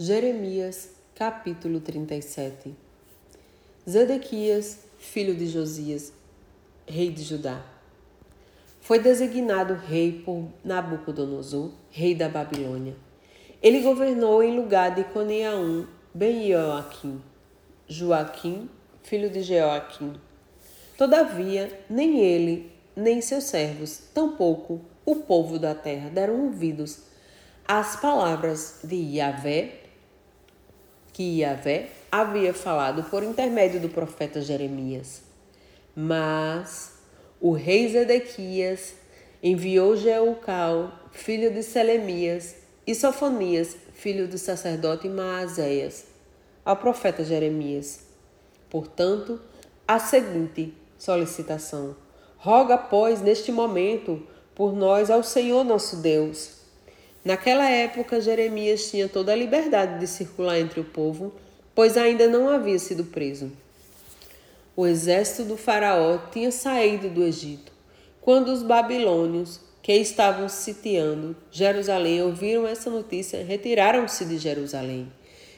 Jeremias, capítulo 37 Zedequias, filho de Josias, rei de Judá, foi designado rei por Nabucodonosor, rei da Babilônia. Ele governou em lugar de Coniaum ben Joaquim, Joaquim, filho de Joaquim. Todavia, nem ele, nem seus servos, tampouco o povo da terra deram ouvidos às palavras de Yahvé, que Yahvé havia falado por intermédio do profeta Jeremias. Mas o rei Zedequias enviou Jeucal, filho de Selemias, e Sofonias, filho do sacerdote Maazéias, ao profeta Jeremias. Portanto, a seguinte solicitação: Roga, pois, neste momento, por nós ao Senhor nosso Deus Naquela época, Jeremias tinha toda a liberdade de circular entre o povo, pois ainda não havia sido preso. O exército do Faraó tinha saído do Egito. Quando os babilônios, que estavam sitiando Jerusalém, ouviram essa notícia, retiraram-se de Jerusalém.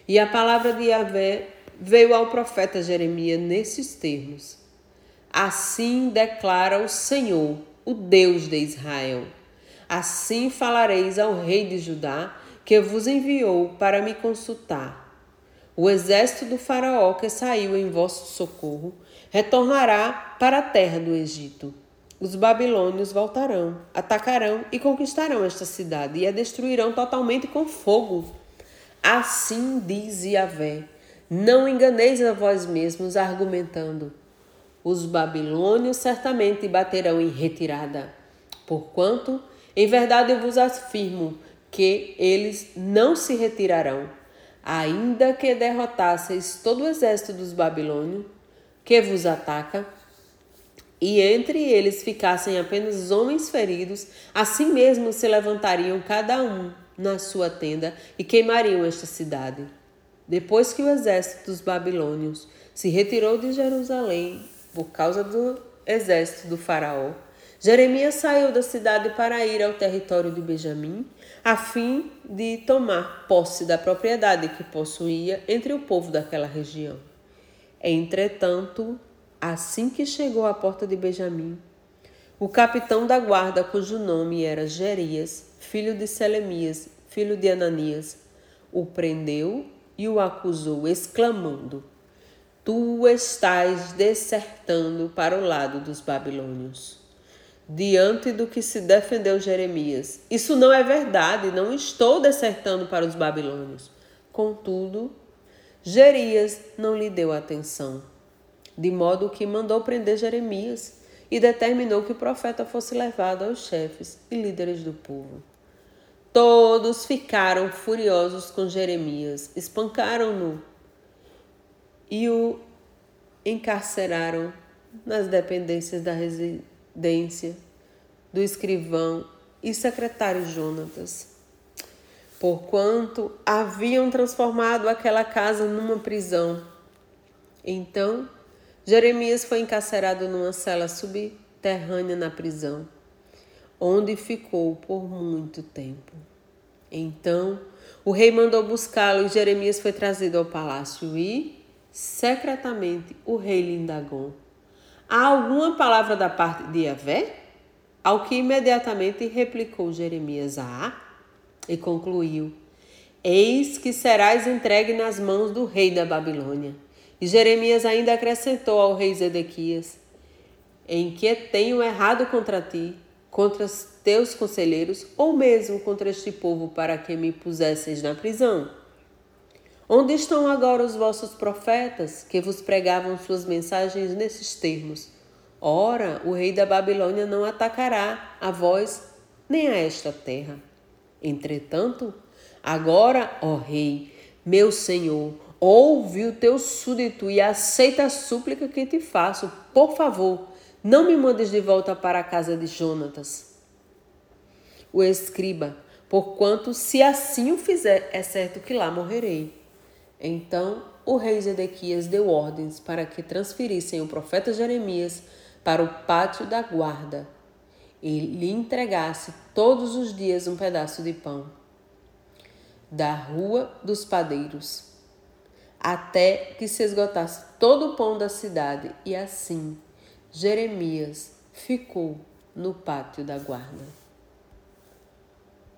E a palavra de Yahvé veio ao profeta Jeremias nesses termos: Assim declara o Senhor, o Deus de Israel Assim falareis ao rei de Judá, que vos enviou para me consultar. O exército do Faraó que saiu em vosso socorro retornará para a terra do Egito. Os babilônios voltarão, atacarão e conquistarão esta cidade e a destruirão totalmente com fogo. Assim diz Yahvé: Não enganeis a vós mesmos, argumentando. Os babilônios certamente baterão em retirada, porquanto em verdade eu vos afirmo que eles não se retirarão, ainda que derrotasseis todo o exército dos babilônios que vos ataca, e entre eles ficassem apenas homens feridos, assim mesmo se levantariam cada um na sua tenda e queimariam esta cidade. Depois que o exército dos babilônios se retirou de Jerusalém por causa do exército do faraó, Jeremias saiu da cidade para ir ao território de Benjamim, a fim de tomar posse da propriedade que possuía entre o povo daquela região. Entretanto, assim que chegou à porta de Benjamim, o capitão da guarda, cujo nome era Jerias, filho de Selemias, filho de Ananias, o prendeu e o acusou, exclamando: Tu estás desertando para o lado dos babilônios diante do que se defendeu Jeremias. Isso não é verdade, não estou desertando para os babilônios. Contudo, Jerias não lhe deu atenção, de modo que mandou prender Jeremias e determinou que o profeta fosse levado aos chefes e líderes do povo. Todos ficaram furiosos com Jeremias, espancaram-no e o encarceraram nas dependências da residência dência do escrivão e secretário Jonatas, porquanto haviam transformado aquela casa numa prisão. Então, Jeremias foi encarcerado numa cela subterrânea na prisão, onde ficou por muito tempo. Então, o rei mandou buscá-lo e Jeremias foi trazido ao palácio e, secretamente, o rei lhe indagou Há alguma palavra da parte de Yahvé? Ao que imediatamente replicou Jeremias a e concluiu: Eis que serás entregue nas mãos do rei da Babilônia. E Jeremias ainda acrescentou ao rei Zedequias: Em que tenho errado contra ti, contra os teus conselheiros, ou mesmo contra este povo, para que me pusesseis na prisão? Onde estão agora os vossos profetas que vos pregavam suas mensagens nesses termos? Ora, o rei da Babilônia não atacará a vós nem a esta terra. Entretanto, agora, ó rei, meu senhor, ouve o teu súdito e aceita a súplica que te faço. Por favor, não me mandes de volta para a casa de Jonatas. O escriba, porquanto se assim o fizer, é certo que lá morrerei. Então o rei Zedequias deu ordens para que transferissem o profeta Jeremias para o pátio da guarda e lhe entregasse todos os dias um pedaço de pão. da rua dos padeiros, até que se esgotasse todo o pão da cidade, e assim Jeremias ficou no pátio da guarda.